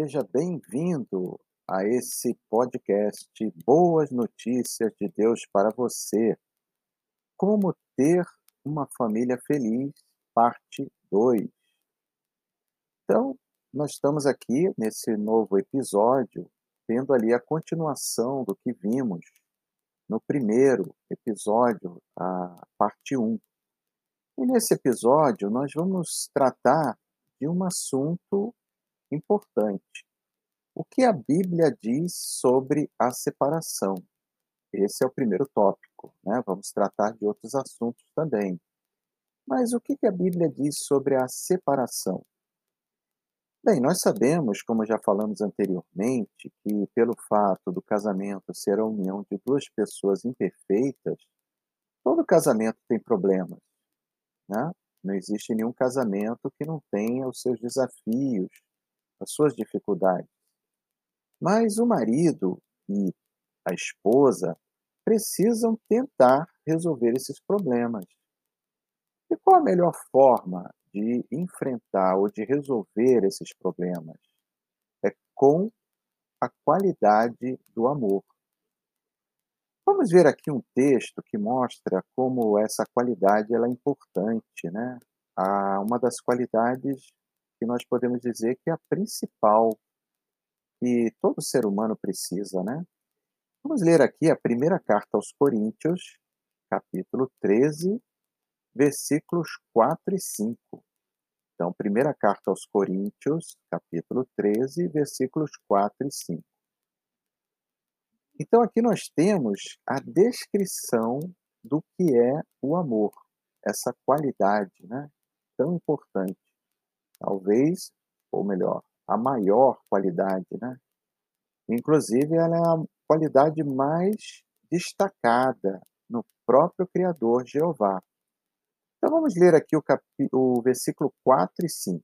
Seja bem-vindo a esse podcast Boas Notícias de Deus para você. Como ter uma família feliz, parte 2. Então, nós estamos aqui nesse novo episódio, tendo ali a continuação do que vimos no primeiro episódio, a parte 1. E nesse episódio, nós vamos tratar de um assunto importante. O que a Bíblia diz sobre a separação? Esse é o primeiro tópico. Né? Vamos tratar de outros assuntos também. Mas o que a Bíblia diz sobre a separação? Bem, nós sabemos, como já falamos anteriormente, que pelo fato do casamento ser a união de duas pessoas imperfeitas, todo casamento tem problemas. Né? Não existe nenhum casamento que não tenha os seus desafios, as suas dificuldades. Mas o marido e a esposa precisam tentar resolver esses problemas. E qual a melhor forma de enfrentar ou de resolver esses problemas? É com a qualidade do amor. Vamos ver aqui um texto que mostra como essa qualidade ela é importante, né? Ah, uma das qualidades que nós podemos dizer que é a principal que todo ser humano precisa, né? Vamos ler aqui a primeira carta aos Coríntios, capítulo 13, versículos 4 e 5. Então, primeira carta aos Coríntios, capítulo 13, versículos 4 e 5. Então, aqui nós temos a descrição do que é o amor, essa qualidade né, tão importante talvez, ou melhor, a maior qualidade, né? Inclusive, ela é a qualidade mais destacada no próprio Criador Jeová. Então vamos ler aqui o, cap... o versículo 4 e 5.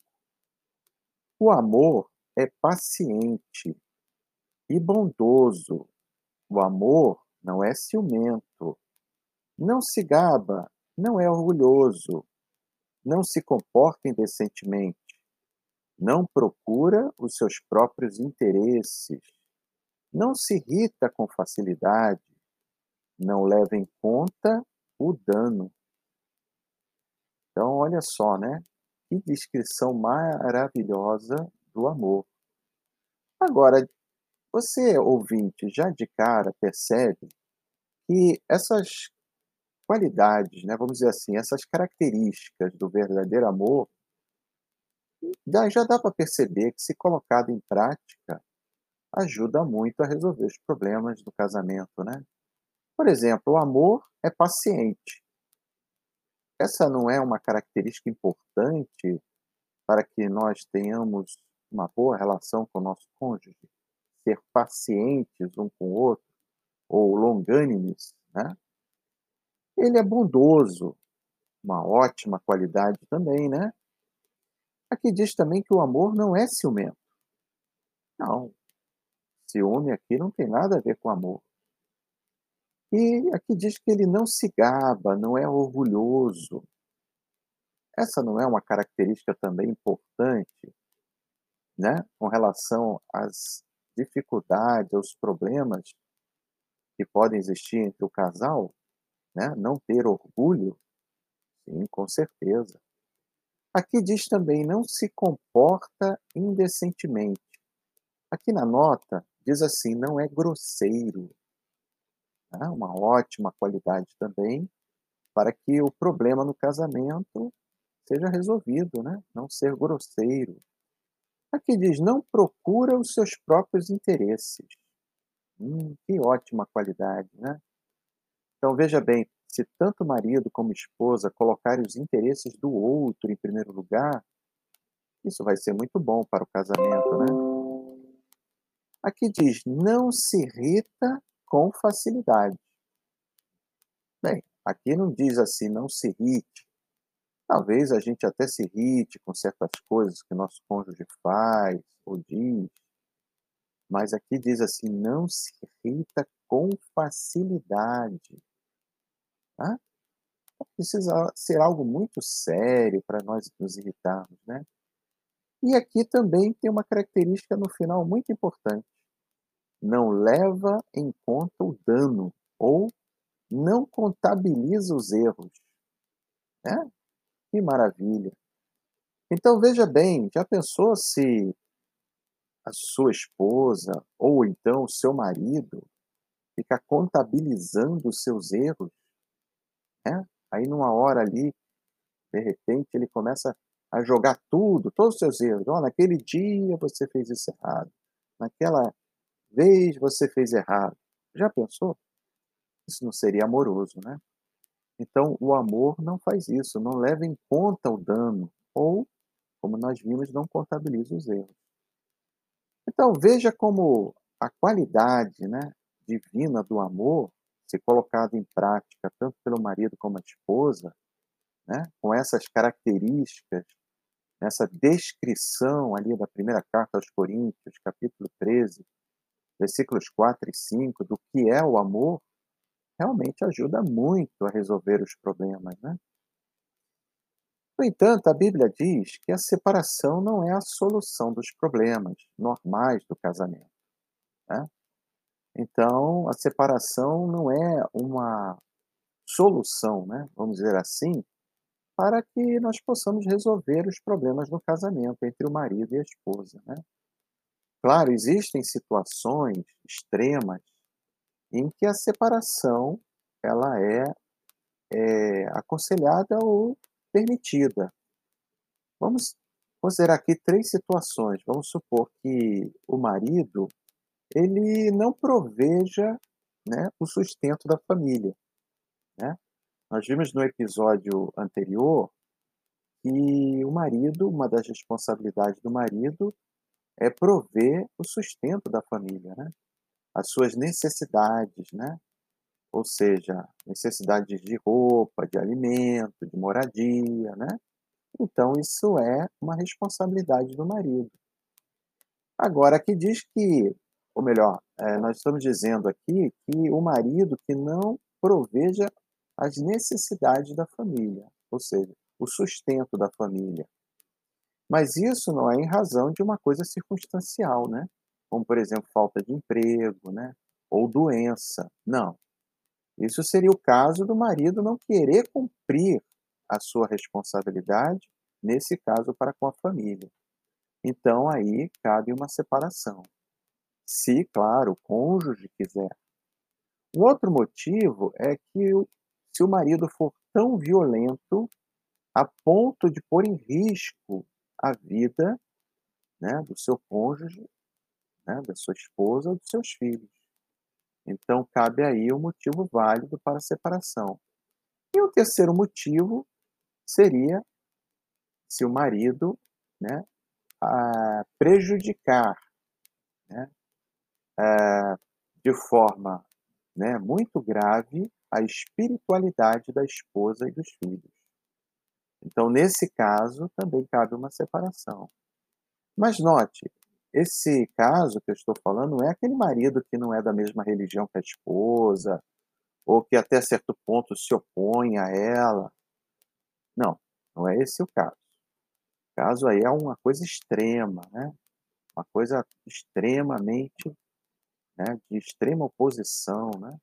O amor é paciente e bondoso. O amor não é ciumento, não se gaba, não é orgulhoso, não se comporta indecentemente, não procura os seus próprios interesses, não se irrita com facilidade, não leva em conta o dano. Então, olha só, né? Que descrição maravilhosa do amor. Agora, você, ouvinte, já de cara percebe que essas qualidades, né, vamos dizer assim, essas características do verdadeiro amor, já, dá para perceber que, se colocado em prática, ajuda muito a resolver os problemas do casamento, né? Por exemplo, o amor é paciente. Essa não é uma característica importante para que nós tenhamos uma boa relação com o nosso cônjuge? Ser pacientes um com o outro, ou longânimes, né? Ele é bondoso, uma ótima qualidade também, né? Aqui diz também que o amor não é ciumento. Não. Ciúme aqui não tem nada a ver com amor. E aqui diz que ele não se gaba, não é orgulhoso. Essa não é uma característica também importante, né, com relação às dificuldades, aos problemas que podem existir entre o casal? Né? Não ter orgulho? Sim, com certeza. Aqui diz também, não se comporta indecentemente. Aqui na nota diz assim, não é grosseiro. Né? Uma ótima qualidade também para que o problema no casamento seja resolvido, né? não ser grosseiro. Aqui diz, não procura os seus próprios interesses. Hum, que ótima qualidade, né? Então, veja bem, se tanto marido como esposa colocarem os interesses do outro em primeiro lugar, isso vai ser muito bom para o casamento, né? Aqui diz: não se irrita com facilidade. Bem, aqui não diz assim, não se irrite. Talvez a gente até se irrite com certas coisas que nosso cônjuge faz ou diz, mas aqui diz assim, não se irrita com facilidade. Tá? Precisa ser algo muito sério para nós nos irritarmos, né? E aqui também tem uma característica no final muito importante: não leva em conta o dano ou não contabiliza os erros. Né? Que maravilha! Então veja bem, já pensou se a sua esposa ou então o seu marido fica contabilizando os seus erros, né? Aí numa hora ali, de repente ele começa a jogar tudo, todos os seus erros. Oh, naquele dia você fez isso errado. Naquela vez você fez errado. Já pensou? Isso não seria amoroso, né? Então, o amor não faz isso, não leva em conta o dano, ou, como nós vimos, não contabiliza os erros. Então, veja como a qualidade né, divina do amor, se colocada em prática tanto pelo marido como a esposa, né, com essas características, essa descrição ali da primeira carta aos Coríntios, capítulo 13, versículos 4 e 5, do que é o amor, realmente ajuda muito a resolver os problemas, né? No entanto, a Bíblia diz que a separação não é a solução dos problemas normais do casamento. Né? Então, a separação não é uma solução, né? vamos dizer assim, para que nós possamos resolver os problemas no casamento entre o marido e a esposa. Né? Claro, existem situações extremas em que a separação ela é, é aconselhada ou permitida. Vamos considerar aqui três situações. Vamos supor que o marido ele não proveja né, o sustento da família. Né? Nós vimos no episódio anterior que o marido, uma das responsabilidades do marido é prover o sustento da família, né? as suas necessidades, né? ou seja, necessidades de roupa, de alimento, de moradia, né? Então, isso é uma responsabilidade do marido. Agora, aqui diz que, ou melhor, é, nós estamos dizendo aqui que o marido que não proveja as necessidades da família, ou seja, o sustento da família. Mas isso não é em razão de uma coisa circunstancial, né? Como, por exemplo, falta de emprego, né? Ou doença. Não. Isso seria o caso do marido não querer cumprir a sua responsabilidade, nesse caso, para com a família. Então, aí cabe uma separação. Se, claro, o cônjuge quiser. Um outro motivo é que se o marido for tão violento a ponto de pôr em risco a vida né, do seu cônjuge, né, da sua esposa ou dos seus filhos. Então, cabe aí um motivo válido para a separação. E o terceiro motivo seria se o marido né, a prejudicar né, de forma né, muito grave a espiritualidade da esposa e dos filhos. Então, nesse caso, também cabe uma separação. Mas note, esse caso que eu estou falando não é aquele marido que não é da mesma religião que a esposa, ou que até certo ponto se opõe a ela. Não, não é esse o caso. O caso aí é uma coisa extrema, né? Uma coisa extremamente, né, de extrema oposição, né?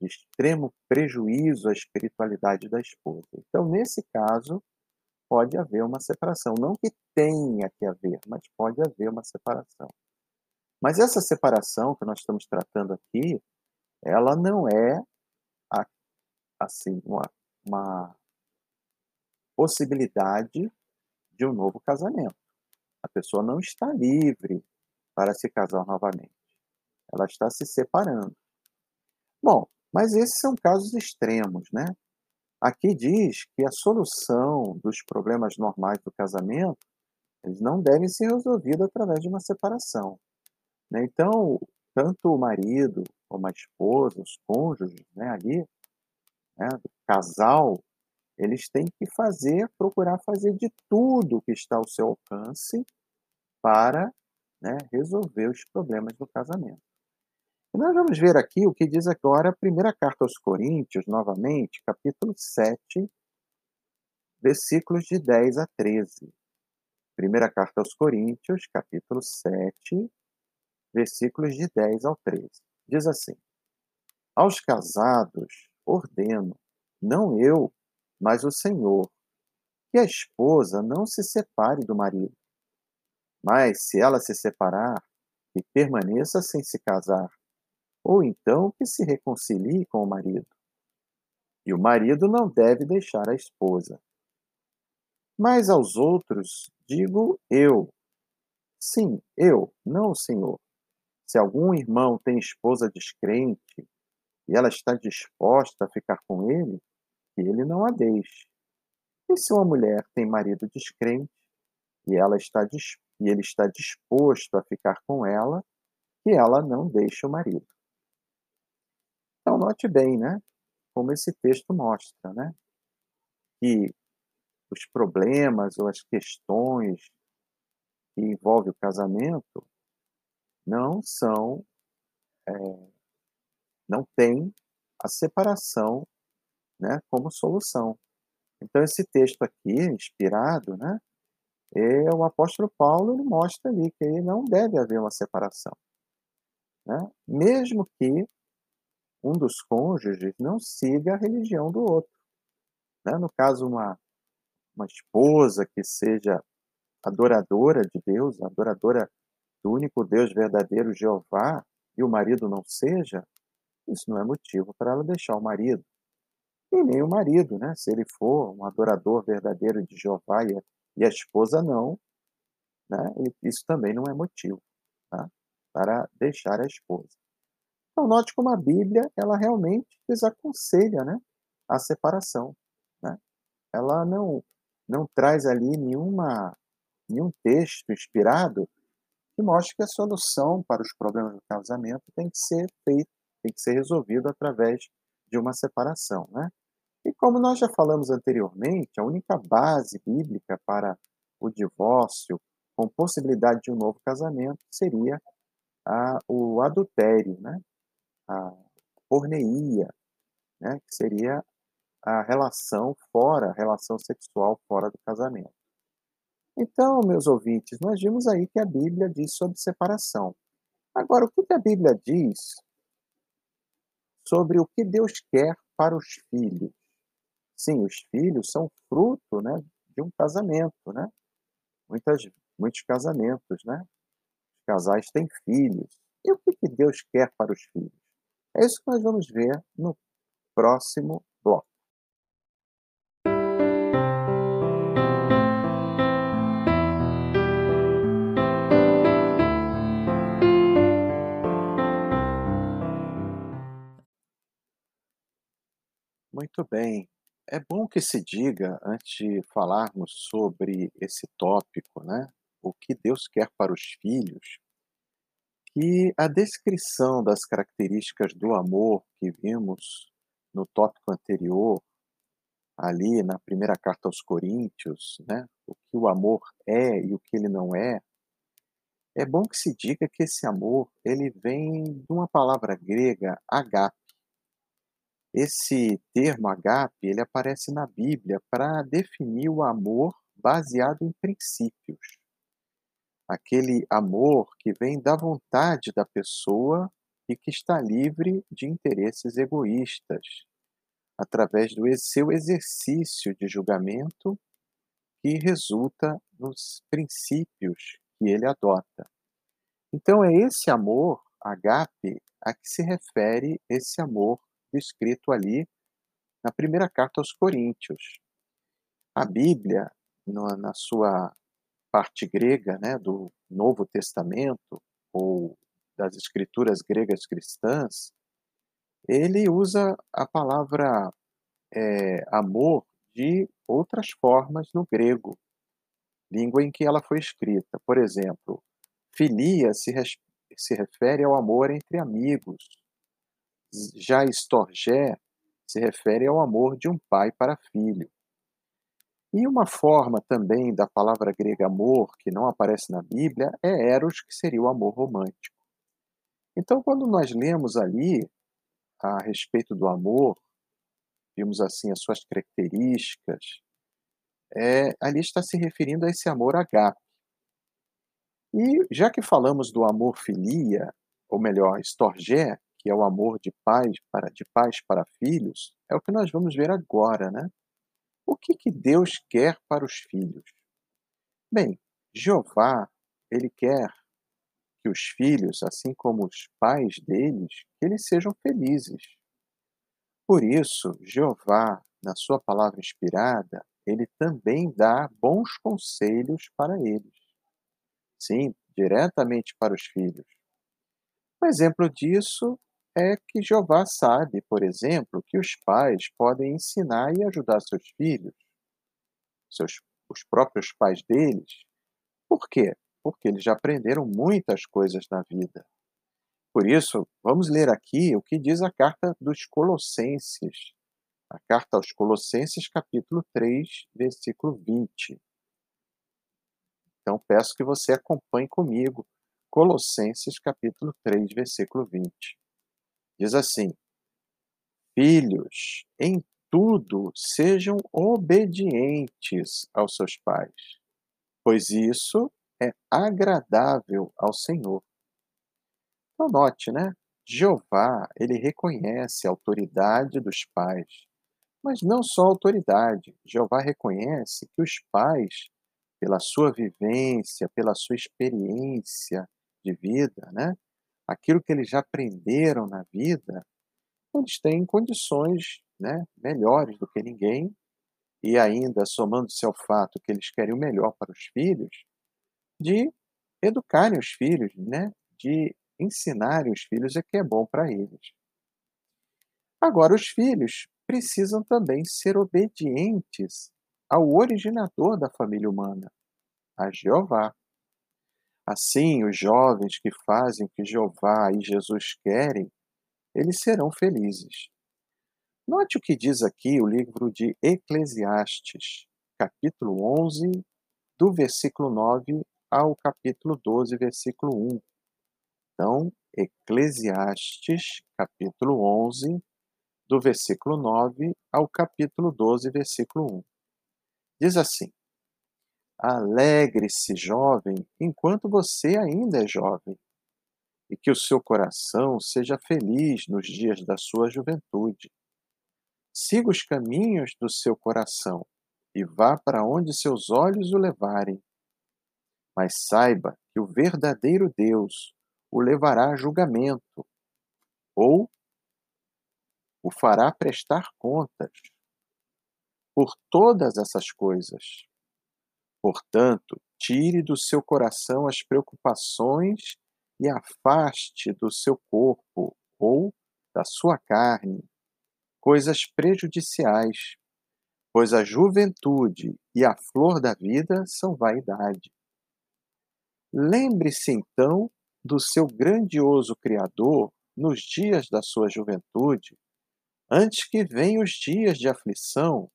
De extremo prejuízo à espiritualidade da esposa. Então, nesse caso, pode haver uma separação. Não que tenha que haver, mas pode haver uma separação. Mas essa separação que nós estamos tratando aqui, ela não é assim uma, uma possibilidade de um novo casamento. A pessoa não está livre para se casar novamente. Ela está se separando. Bom, mas esses são casos extremos, né? Aqui diz que a solução dos problemas normais do casamento eles não devem ser resolvidos através de uma separação. Né? Então, tanto o marido como a esposa, os cônjuges né, ali, né, casal, eles têm que fazer, procurar fazer de tudo que está ao seu alcance para né, resolver os problemas do casamento. E nós vamos ver aqui o que diz agora a primeira carta aos Coríntios, novamente, capítulo 7, versículos de 10 a 13. Primeira carta aos Coríntios, capítulo 7, versículos de 10 ao 13. Diz assim: Aos casados ordeno, não eu, mas o Senhor, que a esposa não se separe do marido. Mas se ela se separar, que permaneça sem se casar, ou então que se reconcilie com o marido. E o marido não deve deixar a esposa. Mas aos outros digo eu. Sim, eu, não o Senhor. Se algum irmão tem esposa descrente e ela está disposta a ficar com ele, que ele não a deixe. E se uma mulher tem marido descrente e ela está e ele está disposto a ficar com ela, que ela não deixe o marido. Então note bem, né, como esse texto mostra, né, que os problemas ou as questões que envolvem o casamento não são, é, não tem a separação, né, como solução. Então esse texto aqui, inspirado, né, é o apóstolo Paulo ele mostra ali que não deve haver uma separação, né, mesmo que um dos cônjuges não siga a religião do outro. Né? No caso, uma uma esposa que seja adoradora de Deus, adoradora do único Deus verdadeiro, Jeová, e o marido não seja, isso não é motivo para ela deixar o marido. E nem o marido, né? Se ele for um adorador verdadeiro de Jeová e a, e a esposa não, né? Isso também não é motivo tá? para deixar a esposa. Então, note como a Bíblia, ela realmente desaconselha né? a separação. Né? Ela não não traz ali nenhuma, nenhum texto inspirado que mostre que a solução para os problemas do casamento tem que ser feita, tem que ser resolvido através de uma separação, né? E como nós já falamos anteriormente, a única base bíblica para o divórcio com possibilidade de um novo casamento seria a, o adultério, né? A porneia, né? que seria a relação fora, a relação sexual fora do casamento. Então, meus ouvintes, nós vimos aí que a Bíblia diz sobre separação. Agora, o que a Bíblia diz sobre o que Deus quer para os filhos? Sim, os filhos são fruto né, de um casamento, né? Muitas, muitos casamentos, né? Casais têm filhos. E o que Deus quer para os filhos? É isso que nós vamos ver no próximo bloco. Muito bem. É bom que se diga, antes de falarmos sobre esse tópico, né, o que Deus quer para os filhos, que a descrição das características do amor que vimos no tópico anterior, ali na primeira carta aos Coríntios, né, o que o amor é e o que ele não é, é bom que se diga que esse amor ele vem de uma palavra grega, agape, esse termo agape, ele aparece na Bíblia para definir o amor baseado em princípios. Aquele amor que vem da vontade da pessoa e que está livre de interesses egoístas, através do seu exercício de julgamento que resulta nos princípios que ele adota. Então é esse amor, agape, a que se refere esse amor descrito ali na primeira carta aos Coríntios. A Bíblia, na sua parte grega né, do Novo Testamento, ou das escrituras gregas cristãs, ele usa a palavra é, amor de outras formas no grego, língua em que ela foi escrita. Por exemplo, filia se, se refere ao amor entre amigos, já estorgé se refere ao amor de um pai para filho. E uma forma também da palavra grega amor, que não aparece na Bíblia, é eros, que seria o amor romântico. Então, quando nós lemos ali a respeito do amor, vimos assim as suas características, é, ali está se referindo a esse amor agape, E já que falamos do amor filia, ou melhor, storgé, que é o amor de pais para de pais para filhos, é o que nós vamos ver agora, né? O que que Deus quer para os filhos? Bem, Jeová, ele quer que os filhos, assim como os pais deles, que eles sejam felizes. Por isso, Jeová, na sua palavra inspirada, ele também dá bons conselhos para eles. Sim, diretamente para os filhos. Um exemplo disso é que Jeová sabe, por exemplo, que os pais podem ensinar e ajudar seus filhos, seus, os próprios pais deles. Por quê? Porque eles já aprenderam muitas coisas na vida. Por isso, vamos ler aqui o que diz a carta dos Colossenses. A carta aos Colossenses, capítulo 3, versículo 20. Então, peço que você acompanhe comigo Colossenses, capítulo 3, versículo 20. Diz assim: Filhos, em tudo sejam obedientes aos seus pais, pois isso é agradável ao Senhor. Então, note, né? Jeová, ele reconhece a autoridade dos pais, mas não só a autoridade. Jeová reconhece que os pais, pela sua vivência, pela sua experiência de vida, né? Aquilo que eles já aprenderam na vida, eles têm condições né, melhores do que ninguém, e ainda somando-se ao fato que eles querem o melhor para os filhos, de educarem os filhos, né, de ensinarem os filhos o que é bom para eles. Agora, os filhos precisam também ser obedientes ao originador da família humana, a Jeová. Assim, os jovens que fazem o que Jeová e Jesus querem, eles serão felizes. Note o que diz aqui o livro de Eclesiastes, capítulo 11, do versículo 9 ao capítulo 12, versículo 1. Então, Eclesiastes, capítulo 11, do versículo 9 ao capítulo 12, versículo 1. Diz assim: Alegre-se, jovem, enquanto você ainda é jovem, e que o seu coração seja feliz nos dias da sua juventude. Siga os caminhos do seu coração e vá para onde seus olhos o levarem. Mas saiba que o verdadeiro Deus o levará a julgamento, ou o fará prestar contas por todas essas coisas. Portanto, tire do seu coração as preocupações e afaste do seu corpo ou da sua carne coisas prejudiciais, pois a juventude e a flor da vida são vaidade. Lembre-se então do seu grandioso Criador nos dias da sua juventude, antes que venham os dias de aflição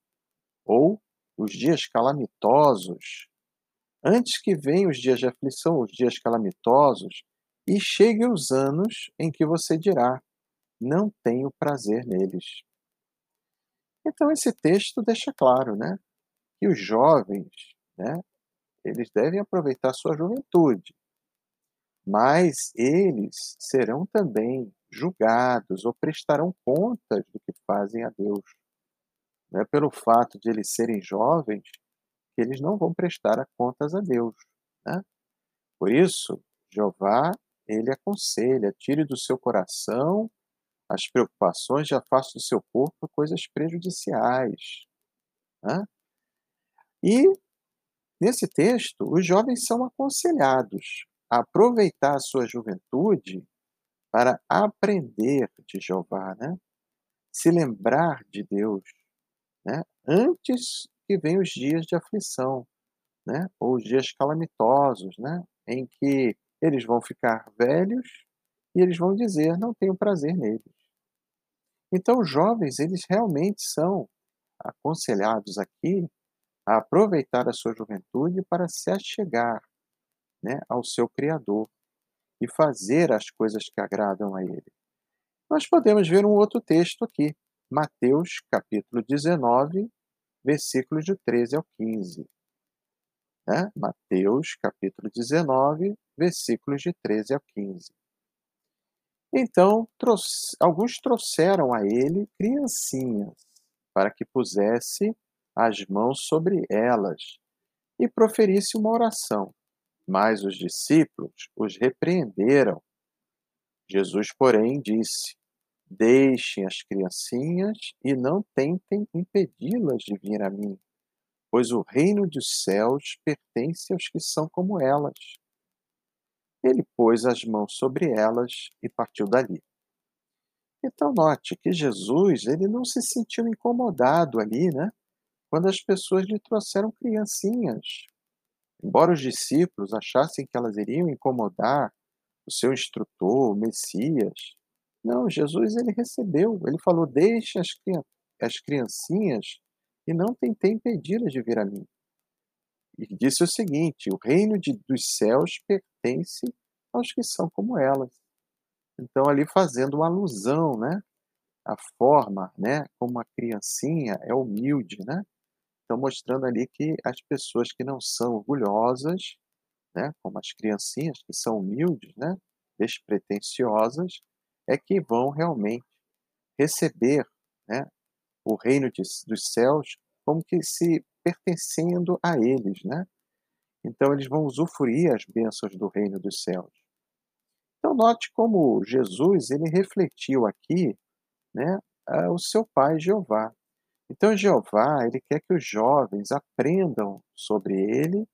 ou os dias calamitosos, antes que venham os dias de aflição, os dias calamitosos, e cheguem os anos em que você dirá: não tenho prazer neles. Então esse texto deixa claro, né, que os jovens, né, eles devem aproveitar sua juventude, mas eles serão também julgados ou prestarão contas do que fazem a Deus. É pelo fato de eles serem jovens que eles não vão prestar contas a Deus. Né? Por isso, Jeová, ele aconselha, tire do seu coração as preocupações e afaste do seu corpo coisas prejudiciais. Né? E, nesse texto, os jovens são aconselhados a aproveitar a sua juventude para aprender de Jeová, né? se lembrar de Deus, né? antes que venham os dias de aflição, né? ou os dias calamitosos, né? em que eles vão ficar velhos e eles vão dizer: Não tenho prazer neles. Então, os jovens, eles realmente são aconselhados aqui a aproveitar a sua juventude para se achegar né, ao seu Criador e fazer as coisas que agradam a Ele. Nós podemos ver um outro texto aqui, Mateus capítulo 19, versículos de 13 ao 15. né? Mateus capítulo 19, versículos de 13 a 15. Então, trouxe, alguns trouxeram a ele criancinhas, para que pusesse as mãos sobre elas e proferisse uma oração. Mas os discípulos os repreenderam. Jesus, porém, disse: Deixem as criancinhas e não tentem impedi-las de vir a mim, pois o reino dos céus pertence aos que são como elas. Ele pôs as mãos sobre elas e partiu dali. Então note que Jesus, ele não se sentiu incomodado ali, né? Quando as pessoas lhe trouxeram criancinhas. Embora os discípulos achassem que elas iriam incomodar o seu instrutor, o Messias, não, Jesus ele recebeu, ele falou: Deixe as, as criancinhas e não tentei impedi-las de vir a mim. E disse o seguinte: O reino de, dos céus pertence aos que são como elas. Então, ali fazendo uma alusão, né? A forma, né? Como a criancinha é humilde, né? Então, mostrando ali que as pessoas que não são orgulhosas, né? Como as criancinhas que são humildes, né? Despretensiosas, é que vão realmente receber né, o reino de, dos céus como que se pertencendo a eles, né? Então eles vão usufruir as bênçãos do reino dos céus. Então note como Jesus ele refletiu aqui, né, o seu pai Jeová. Então Jeová ele quer que os jovens aprendam sobre ele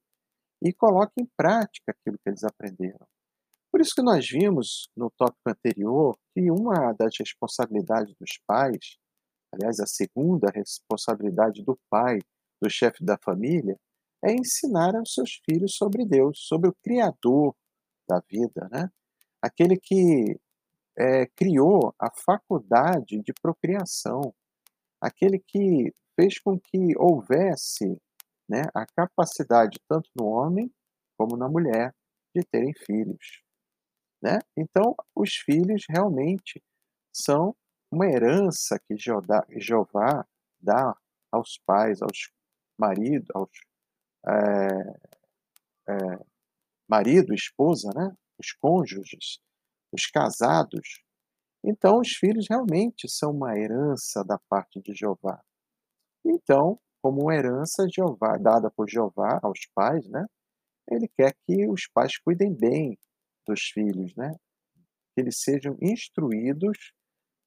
e coloquem em prática aquilo que eles aprenderam. Por isso que nós vimos no tópico anterior que uma das responsabilidades dos pais, aliás, a segunda responsabilidade do pai, do chefe da família, é ensinar aos seus filhos sobre Deus, sobre o Criador da vida, né? Aquele que é, criou a faculdade de procriação, aquele que fez com que houvesse né, a capacidade, tanto no homem como na mulher, de terem filhos. Né? Então, os filhos realmente são uma herança que Jeová dá aos pais, aos maridos, aos é, é, marido, esposa, né? os cônjuges, os casados. Então, os filhos realmente são uma herança da parte de Jeová. Então, como uma herança Jeová, dada por Jeová aos pais, né? ele quer que os pais cuidem bem dos filhos, né? Que eles sejam instruídos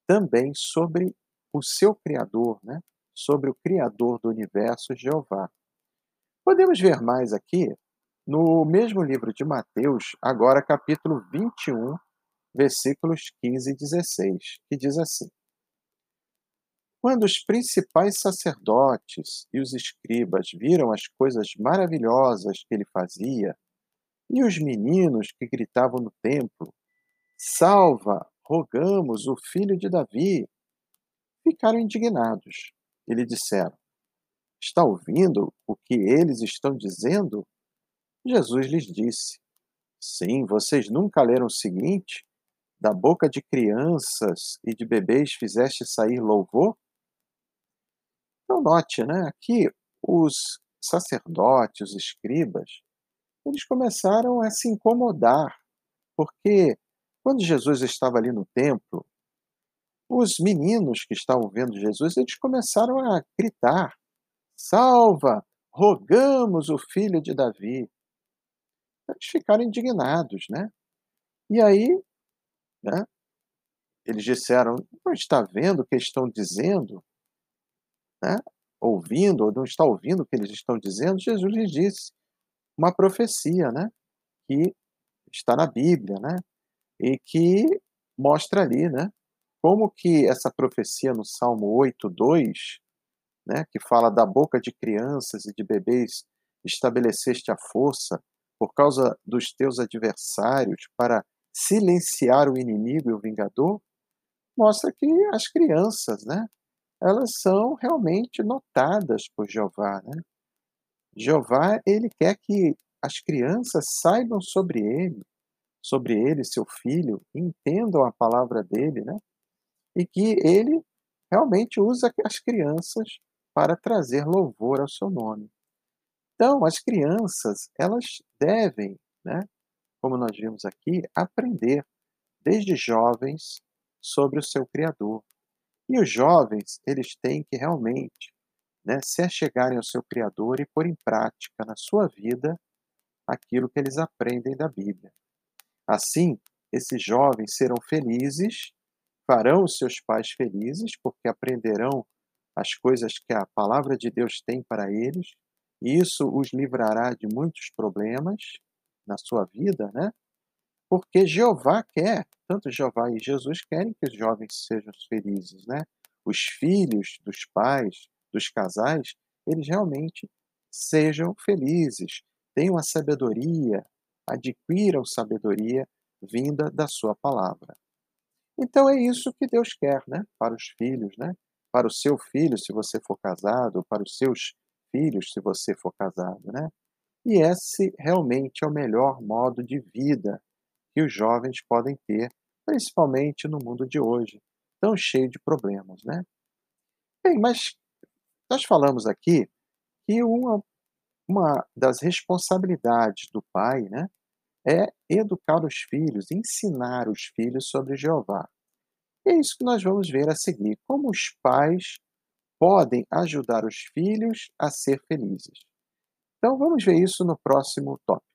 também sobre o seu Criador, né? Sobre o Criador do universo, Jeová. Podemos ver mais aqui no mesmo livro de Mateus, agora capítulo 21, versículos 15 e 16, que diz assim: Quando os principais sacerdotes e os escribas viram as coisas maravilhosas que ele fazia, e os meninos que gritavam no templo: Salva, rogamos, o filho de Davi! Ficaram indignados e lhe disseram: Está ouvindo o que eles estão dizendo? Jesus lhes disse: Sim, vocês nunca leram o seguinte? Da boca de crianças e de bebês fizeste sair louvor? Então, note, né? Aqui os sacerdotes, os escribas, eles começaram a se incomodar, porque quando Jesus estava ali no templo, os meninos que estavam vendo Jesus, eles começaram a gritar: Salva, rogamos o filho de Davi. Eles ficaram indignados, né? E aí, né, eles disseram: Não está vendo o que estão dizendo? Né? Ouvindo, ou não está ouvindo o que eles estão dizendo? Jesus lhes disse: uma profecia, né? Que está na Bíblia, né? E que mostra ali, né? Como que essa profecia no Salmo 8, 2, né? Que fala da boca de crianças e de bebês estabeleceste a força por causa dos teus adversários para silenciar o inimigo e o vingador, mostra que as crianças, né? Elas são realmente notadas por Jeová, né? Jeová, ele quer que as crianças saibam sobre ele, sobre ele, seu filho, entendam a palavra dele, né? E que ele realmente usa as crianças para trazer louvor ao seu nome. Então, as crianças, elas devem, né, como nós vimos aqui, aprender desde jovens sobre o seu Criador. E os jovens, eles têm que realmente né, se achegarem ao seu Criador e pôr em prática na sua vida aquilo que eles aprendem da Bíblia. Assim, esses jovens serão felizes, farão os seus pais felizes, porque aprenderão as coisas que a palavra de Deus tem para eles, e isso os livrará de muitos problemas na sua vida, né? Porque Jeová quer, tanto Jeová e Jesus querem que os jovens sejam felizes, né? Os filhos dos pais, dos casais, eles realmente sejam felizes, tenham a sabedoria, adquiram sabedoria vinda da sua palavra. Então é isso que Deus quer, né? Para os filhos, né? Para o seu filho, se você for casado, para os seus filhos, se você for casado, né? E esse realmente é o melhor modo de vida que os jovens podem ter, principalmente no mundo de hoje, tão cheio de problemas, né? Bem, mas nós falamos aqui que uma, uma das responsabilidades do pai, né, é educar os filhos, ensinar os filhos sobre Jeová. E é isso que nós vamos ver a seguir, como os pais podem ajudar os filhos a ser felizes. Então vamos ver isso no próximo tópico.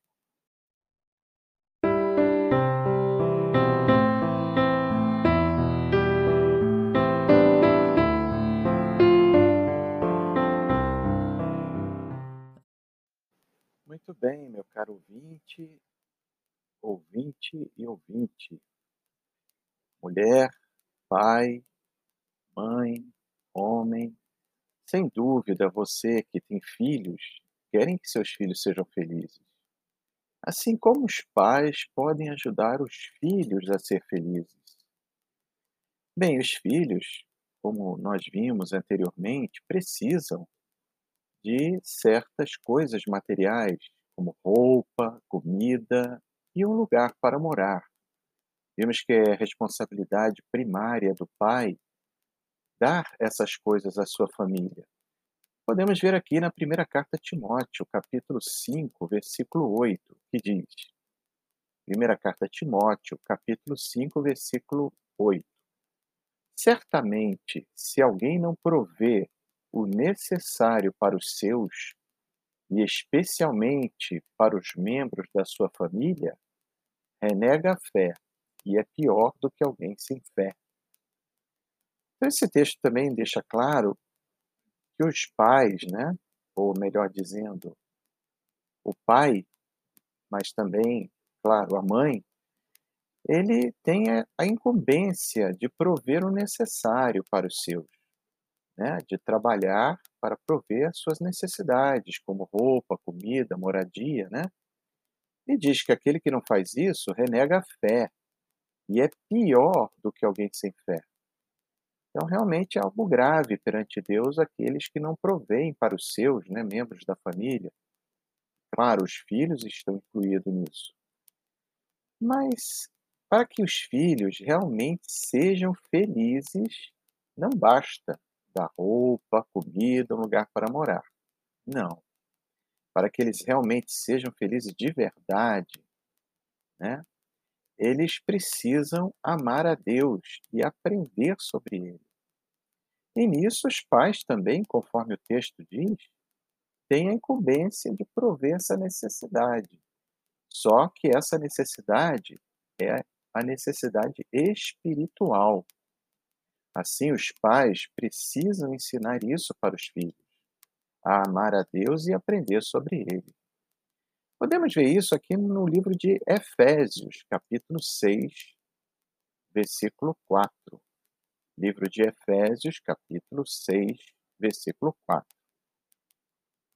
Muito bem, meu caro ouvinte, ouvinte e ouvinte. Mulher, pai, mãe, homem, sem dúvida você que tem filhos, querem que seus filhos sejam felizes. Assim como os pais podem ajudar os filhos a ser felizes. Bem, os filhos, como nós vimos anteriormente, precisam de certas coisas materiais, como roupa, comida e um lugar para morar. Vimos que é responsabilidade primária do pai dar essas coisas à sua família. Podemos ver aqui na primeira carta a Timóteo, capítulo 5, versículo 8, que diz: Primeira carta a Timóteo, capítulo 5, versículo 8. Certamente, se alguém não provê o necessário para os seus, e especialmente para os membros da sua família, renega a fé e é pior do que alguém sem fé. Então, esse texto também deixa claro que os pais, né, ou melhor dizendo, o pai, mas também, claro, a mãe, ele tem a incumbência de prover o necessário para os seus né, de trabalhar para prover suas necessidades, como roupa, comida, moradia, né? E diz que aquele que não faz isso renega a fé e é pior do que alguém sem fé. Então, realmente é algo grave perante Deus aqueles que não provêm para os seus, né, membros da família. Claro, os filhos estão incluídos nisso. Mas para que os filhos realmente sejam felizes, não basta dar roupa, comida, um lugar para morar. Não. Para que eles realmente sejam felizes de verdade, né? Eles precisam amar a Deus e aprender sobre Ele. E nisso os pais também, conforme o texto diz, têm a incumbência de prover essa necessidade. Só que essa necessidade é a necessidade espiritual. Assim, os pais precisam ensinar isso para os filhos, a amar a Deus e aprender sobre ele. Podemos ver isso aqui no livro de Efésios, capítulo 6, versículo 4. Livro de Efésios, capítulo 6, versículo 4.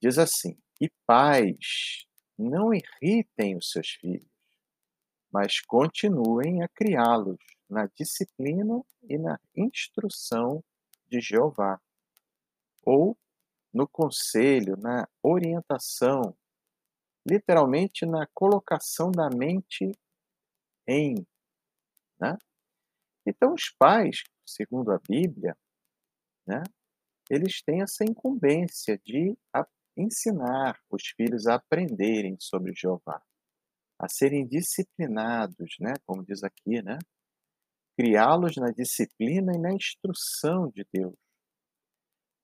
Diz assim: E pais, não irritem os seus filhos, mas continuem a criá-los na disciplina e na instrução de Jeová, ou no conselho, na orientação, literalmente na colocação da mente em. Né? Então, os pais, segundo a Bíblia, né, eles têm essa incumbência de ensinar os filhos a aprenderem sobre Jeová, a serem disciplinados, né, como diz aqui, né? Criá-los na disciplina e na instrução de Deus.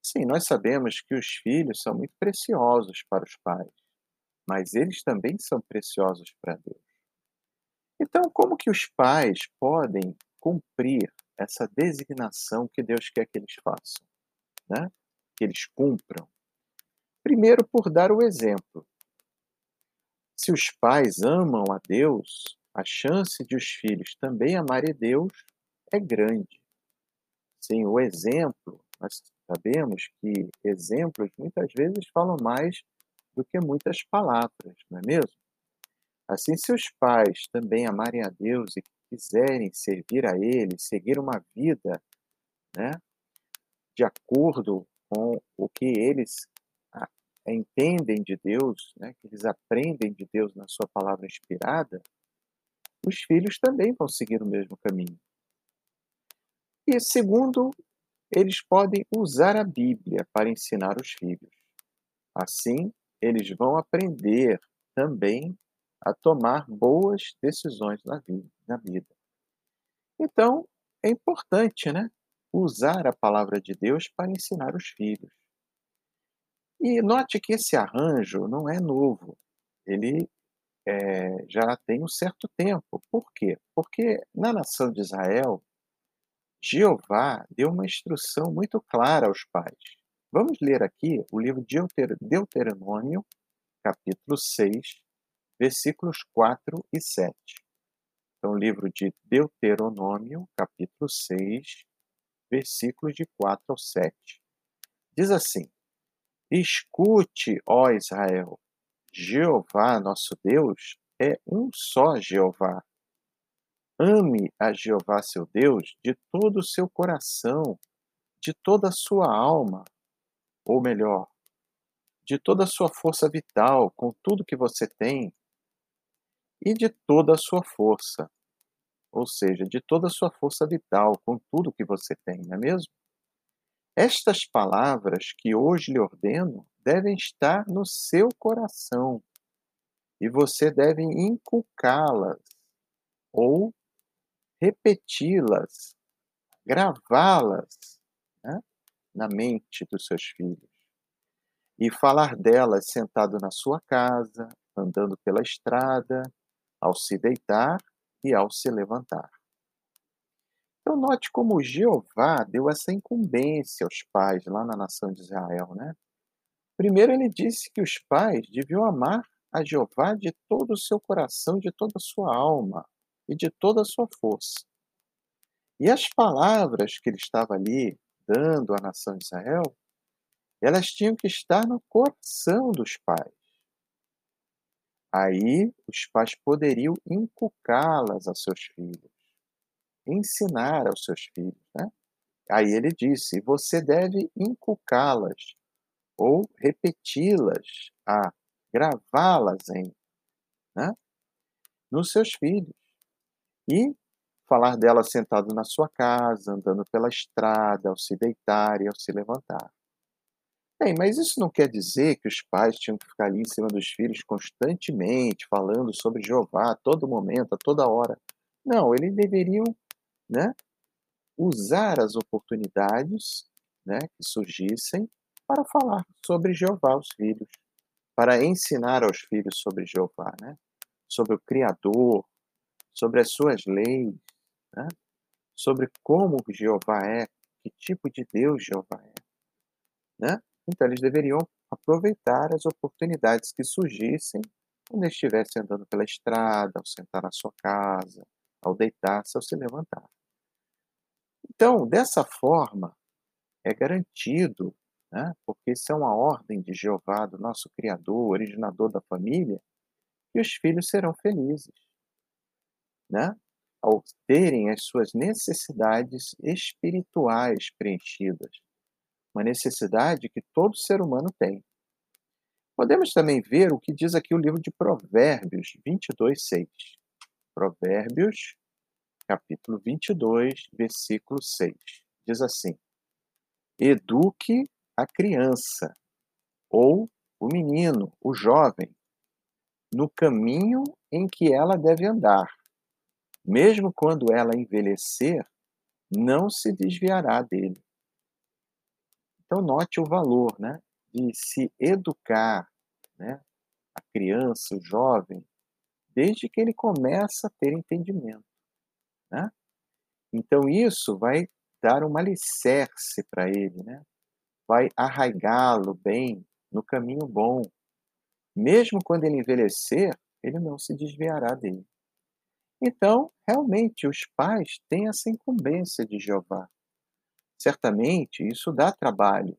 Sim, nós sabemos que os filhos são muito preciosos para os pais, mas eles também são preciosos para Deus. Então, como que os pais podem cumprir essa designação que Deus quer que eles façam, né? Que eles cumpram. Primeiro, por dar o exemplo. Se os pais amam a Deus, a chance de os filhos também amarem Deus é grande. Sim, o exemplo, nós sabemos que exemplos muitas vezes falam mais do que muitas palavras, não é mesmo? Assim, se os pais também amarem a Deus e quiserem servir a Ele, seguir uma vida né, de acordo com o que eles entendem de Deus, né, que eles aprendem de Deus na sua palavra inspirada, os filhos também vão seguir o mesmo caminho. E segundo, eles podem usar a Bíblia para ensinar os filhos. Assim, eles vão aprender também a tomar boas decisões na vida. Então, é importante, né? Usar a palavra de Deus para ensinar os filhos. E note que esse arranjo não é novo, ele é, já tem um certo tempo. Por quê? Porque na nação de Israel, Jeová deu uma instrução muito clara aos pais. Vamos ler aqui o livro de Deuteronômio, capítulo 6, versículos 4 e 7. Então, livro de Deuteronômio, capítulo 6, versículos de 4 ao 7. Diz assim: Escute, ó Israel, Jeová, nosso Deus, é um só Jeová. Ame a Jeová, seu Deus, de todo o seu coração, de toda a sua alma, ou melhor, de toda a sua força vital, com tudo que você tem, e de toda a sua força, ou seja, de toda a sua força vital, com tudo que você tem, não é mesmo? Estas palavras que hoje lhe ordeno devem estar no seu coração e você deve inculcá-las ou repeti-las, gravá-las né, na mente dos seus filhos e falar delas sentado na sua casa, andando pela estrada, ao se deitar e ao se levantar. Então, note como Jeová deu essa incumbência aos pais lá na nação de Israel, né? Primeiro, ele disse que os pais deviam amar a Jeová de todo o seu coração, de toda a sua alma e de toda a sua força. E as palavras que ele estava ali dando à nação de Israel, elas tinham que estar no coração dos pais. Aí os pais poderiam inculcá-las a seus filhos ensinar aos seus filhos. Né? Aí ele disse: você deve inculcá-las ou repeti-las, a gravá-las em né? nos seus filhos e falar delas sentado na sua casa, andando pela estrada, ao se deitar e ao se levantar. Bem, mas isso não quer dizer que os pais tinham que ficar ali em cima dos filhos constantemente, falando sobre Jeová a todo momento, a toda hora. Não, eles deveriam né, usar as oportunidades né, que surgissem para falar sobre Jeová aos filhos, para ensinar aos filhos sobre Jeová, né, sobre o Criador, sobre as suas leis, né, sobre como Jeová é, que tipo de Deus Jeová é. Né? Então, eles deveriam aproveitar as oportunidades que surgissem quando estivesse andando pela estrada, ao sentar na sua casa, ao deitar-se, ao se levantar. Então, dessa forma, é garantido, né, porque isso é uma ordem de Jeová, do nosso Criador, originador da família, que os filhos serão felizes, né, ao terem as suas necessidades espirituais preenchidas, uma necessidade que todo ser humano tem. Podemos também ver o que diz aqui o livro de Provérbios 22, 6. Provérbios capítulo 22, versículo 6. Diz assim: Eduque a criança, ou o menino, o jovem, no caminho em que ela deve andar. Mesmo quando ela envelhecer, não se desviará dele. Então, note o valor né, de se educar né, a criança, o jovem, desde que ele começa a ter entendimento. Né? Então, isso vai dar um alicerce para ele, né? vai arraigá-lo bem no caminho bom. Mesmo quando ele envelhecer, ele não se desviará dele. Então, realmente, os pais têm essa incumbência de Jeová. Certamente, isso dá trabalho,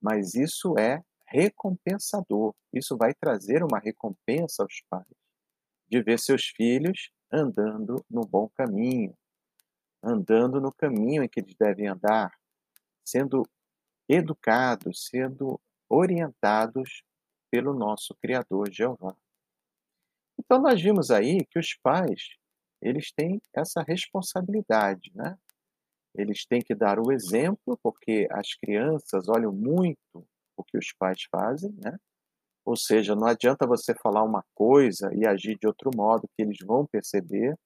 mas isso é recompensador. Isso vai trazer uma recompensa aos pais de ver seus filhos andando no bom caminho, andando no caminho em que eles devem andar, sendo educados, sendo orientados pelo nosso Criador Jeová. Então nós vimos aí que os pais, eles têm essa responsabilidade, né? Eles têm que dar o exemplo, porque as crianças olham muito o que os pais fazem, né? Ou seja, não adianta você falar uma coisa e agir de outro modo que eles vão perceber,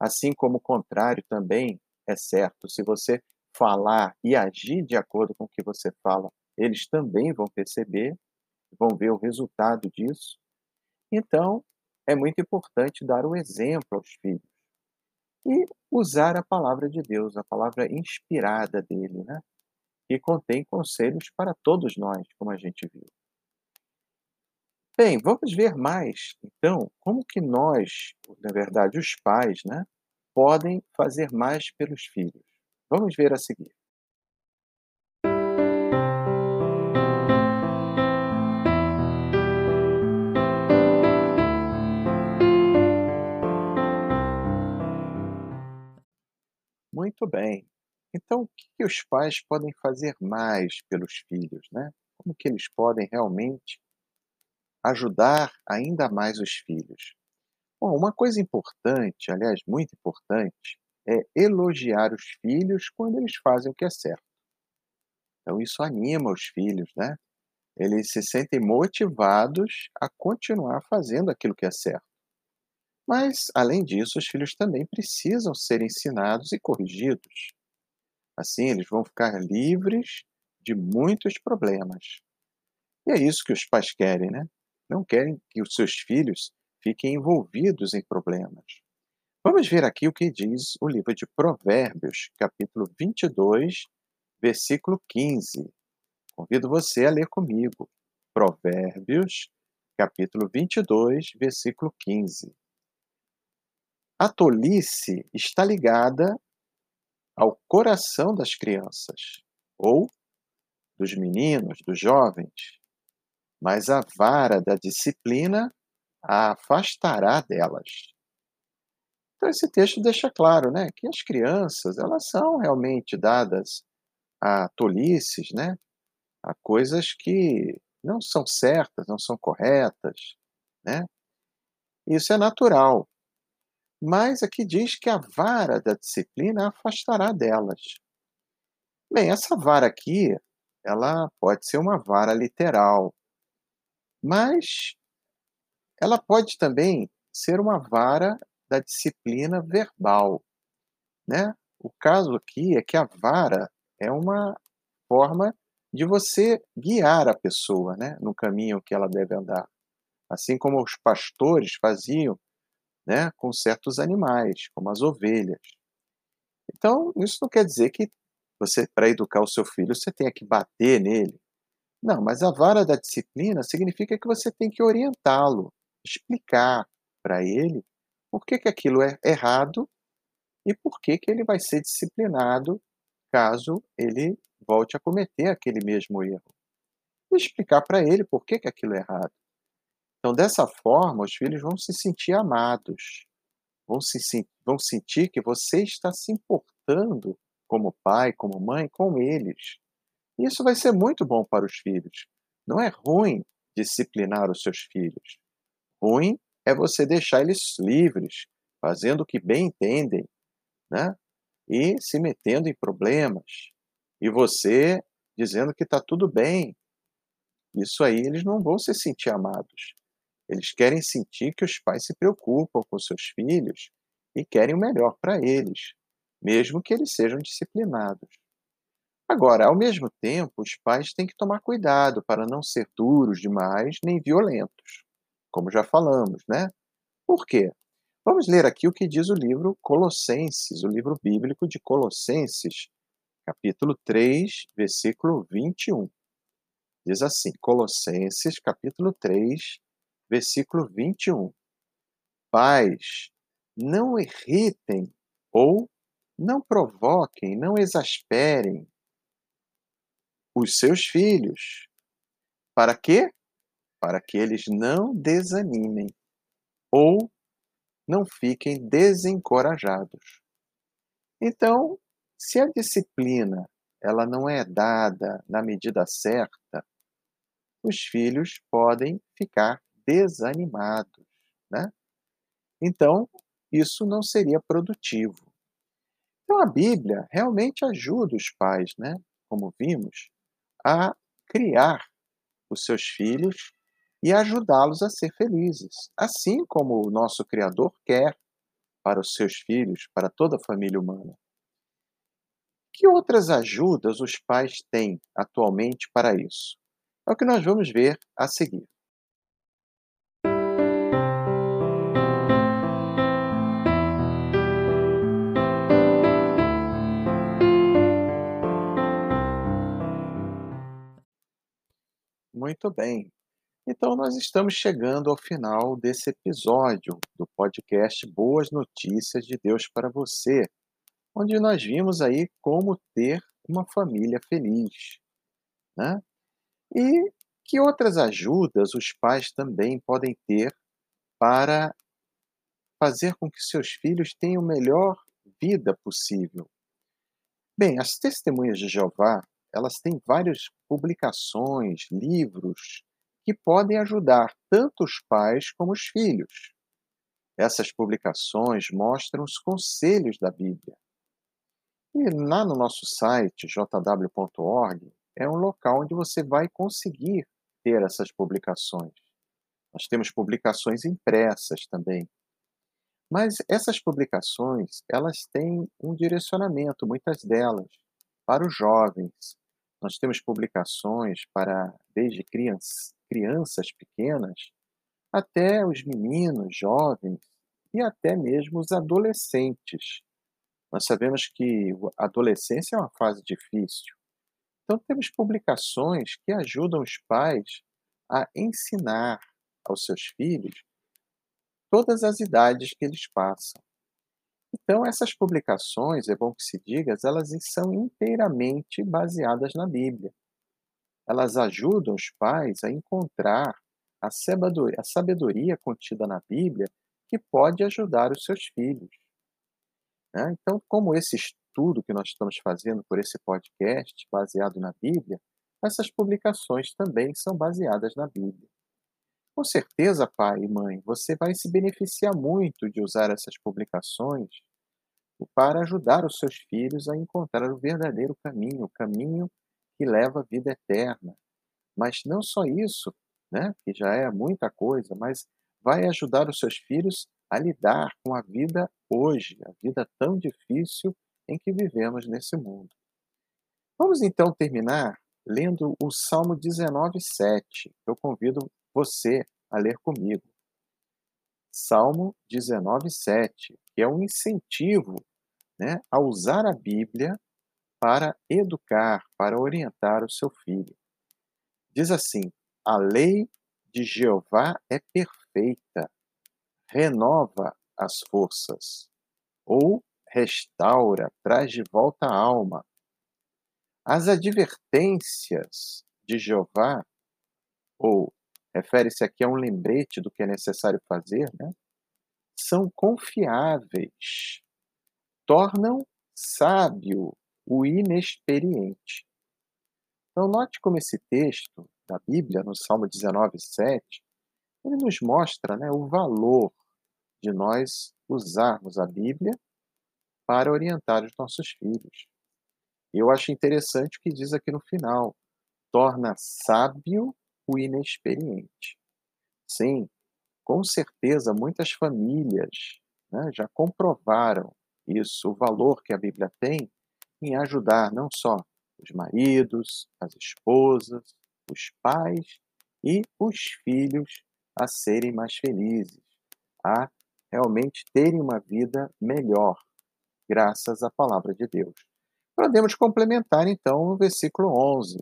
assim como o contrário também é certo. Se você falar e agir de acordo com o que você fala, eles também vão perceber, vão ver o resultado disso. Então, é muito importante dar o exemplo aos filhos e usar a palavra de Deus, a palavra inspirada dele, né? Que contém conselhos para todos nós, como a gente viu. Bem, vamos ver mais, então, como que nós, na verdade, os pais, né, podem fazer mais pelos filhos. Vamos ver a seguir. Muito bem. Então, o que, os pais podem fazer mais pelos filhos, né? Como que eles podem realmente ajudar ainda mais os filhos? Bom, uma coisa importante, aliás, muito importante, é elogiar os filhos quando eles fazem o que é certo. Então, isso anima os filhos, né? Eles se sentem motivados a continuar fazendo aquilo que é certo. Mas, além disso, os filhos também precisam ser ensinados e corrigidos. Assim, eles vão ficar livres de muitos problemas. E é isso que os pais querem, né? Não querem que os seus filhos fiquem envolvidos em problemas. Vamos ver aqui o que diz o livro de Provérbios, capítulo 22, versículo 15. Convido você a ler comigo. Provérbios, capítulo 22, versículo 15. A tolice está ligada ao coração das crianças, ou dos meninos, dos jovens, mas a vara da disciplina a afastará delas. Então esse texto deixa claro, né, que as crianças, elas são realmente dadas a tolices, né, a coisas que não são certas, não são corretas, né? Isso é natural. Mas aqui diz que a vara da disciplina afastará delas. Bem, essa vara aqui, ela pode ser uma vara literal, mas ela pode também ser uma vara da disciplina verbal, né? O caso aqui é que a vara é uma forma de você guiar a pessoa, né, no caminho que ela deve andar. Assim como os pastores faziam, né, com certos animais, como as ovelhas. Então, isso não quer dizer que você, para educar o seu filho, você tenha que bater nele. Não, mas a vara da disciplina significa que você tem que orientá-lo, explicar para ele por que, que aquilo é errado e por que, que ele vai ser disciplinado caso ele volte a cometer aquele mesmo erro. E explicar para ele por que, que aquilo é errado. Então, dessa forma, os filhos vão se sentir amados, vão, se, vão sentir que você está se importando como pai, como mãe, com eles. Isso vai ser muito bom para os filhos. Não é ruim disciplinar os seus filhos. Ruim é você deixar eles livres, fazendo o que bem entendem, né? E se metendo em problemas. E você dizendo que está tudo bem. isso aí eles não vão se sentir amados. Eles querem sentir que os pais se preocupam com seus filhos e querem o melhor para eles, mesmo que eles sejam disciplinados. Agora, ao mesmo tempo, os pais têm que tomar cuidado para não ser duros demais nem violentos, como já falamos, né? Por quê? Vamos ler aqui o que diz o livro Colossenses, o livro bíblico de Colossenses, capítulo 3, versículo 21. Diz assim: Colossenses, capítulo 3, versículo 21. Pais, não irritem ou não provoquem, não exasperem os seus filhos. Para quê? Para que eles não desanimem ou não fiquem desencorajados. Então, se a disciplina ela não é dada na medida certa, os filhos podem ficar desanimados, né? Então, isso não seria produtivo. Então, a Bíblia realmente ajuda os pais, né? Como vimos, a criar os seus filhos e ajudá-los a ser felizes, assim como o nosso Criador quer para os seus filhos, para toda a família humana. Que outras ajudas os pais têm atualmente para isso? É o que nós vamos ver a seguir. Muito bem. Então, nós estamos chegando ao final desse episódio do podcast Boas Notícias de Deus para Você, onde nós vimos aí como ter uma família feliz. Né? E que outras ajudas os pais também podem ter para fazer com que seus filhos tenham a melhor vida possível? Bem, as testemunhas de Jeová, elas têm várias publicações, livros, que podem ajudar tanto os pais como os filhos. Essas publicações mostram os conselhos da Bíblia. E lá no nosso site, jw.org, é um local onde você vai conseguir ter essas publicações. Nós temos publicações impressas também. Mas essas publicações, elas têm um direcionamento, muitas delas, para os jovens. Nós temos publicações para desde crianças, crianças pequenas até os meninos, jovens e até mesmo os adolescentes. Nós sabemos que a adolescência é uma fase difícil. Então, temos publicações que ajudam os pais a ensinar aos seus filhos todas as idades que eles passam. Então, essas publicações, é bom que se diga, elas são inteiramente baseadas na Bíblia elas ajudam os pais a encontrar a sabedoria, a sabedoria contida na Bíblia que pode ajudar os seus filhos. Né? Então, como esse estudo que nós estamos fazendo por esse podcast, baseado na Bíblia, essas publicações também são baseadas na Bíblia. Com certeza, pai e mãe, você vai se beneficiar muito de usar essas publicações para ajudar os seus filhos a encontrar o verdadeiro caminho, o caminho que leva à vida eterna. Mas não só isso, né, que já é muita coisa, mas vai ajudar os seus filhos a lidar com a vida hoje, a vida tão difícil em que vivemos nesse mundo. Vamos então terminar lendo o Salmo 19:7. Eu convido você a ler comigo. Salmo 19:7, que é um incentivo, né, a usar a Bíblia para educar, para orientar o seu filho. Diz assim: a lei de Jeová é perfeita, renova as forças, ou restaura, traz de volta a alma. As advertências de Jeová, ou refere-se aqui a um lembrete do que é necessário fazer, né? são confiáveis, tornam sábio o inexperiente. Então, note como esse texto da Bíblia, no Salmo 19, 7, ele nos mostra né, o valor de nós usarmos a Bíblia para orientar os nossos filhos. E eu acho interessante o que diz aqui no final: torna sábio o inexperiente. Sim, com certeza muitas famílias né, já comprovaram isso, o valor que a Bíblia tem em ajudar não só os maridos, as esposas, os pais e os filhos a serem mais felizes, a realmente terem uma vida melhor, graças à palavra de Deus. Podemos complementar então o versículo 11,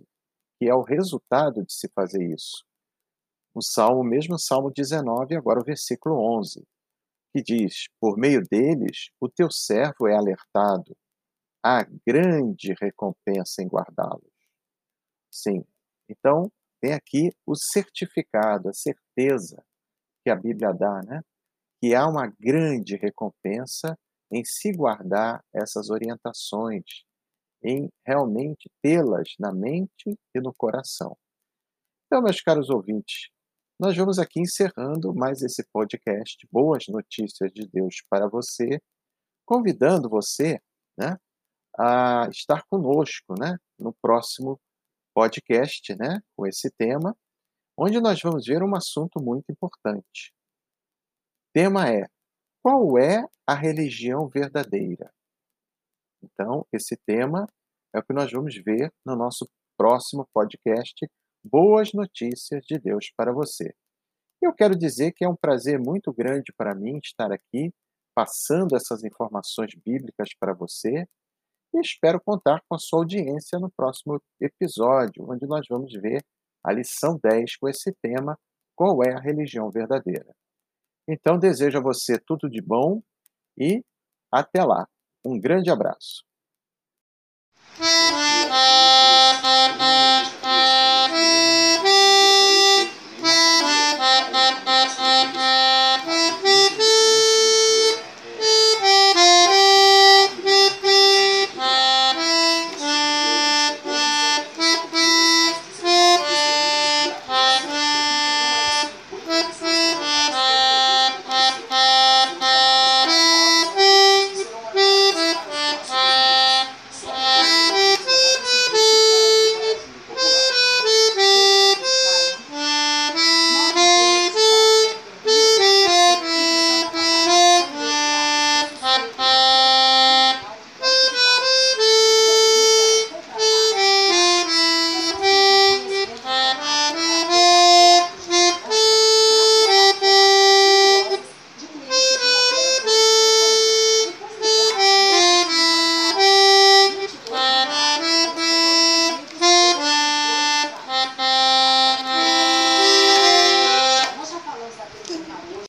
que é o resultado de se fazer isso. O salmo, mesmo Salmo 19, agora o versículo 11, que diz: Por meio deles, o teu servo é alertado, há grande recompensa em guardá-los. Sim, então tem aqui o certificado, a certeza que a Bíblia dá, né? Que há uma grande recompensa em se guardar essas orientações, em realmente tê-las na mente e no coração. Então, meus caros ouvintes, nós vamos aqui encerrando mais esse podcast Boas Notícias de Deus para você, convidando você, né, a estar conosco, né, no próximo podcast, né, com esse tema, onde nós vamos ver um assunto muito importante. O tema é: qual é a religião verdadeira? Então, esse tema é o que nós vamos ver no nosso próximo podcast Boas Notícias de Deus para você. Eu quero dizer que é um prazer muito grande para mim estar aqui passando essas informações bíblicas para você e espero contar com a sua audiência no próximo episódio, onde nós vamos ver a lição 10 com esse tema: Qual é a religião verdadeira? Então, desejo a você tudo de bom e até lá. Um grande abraço.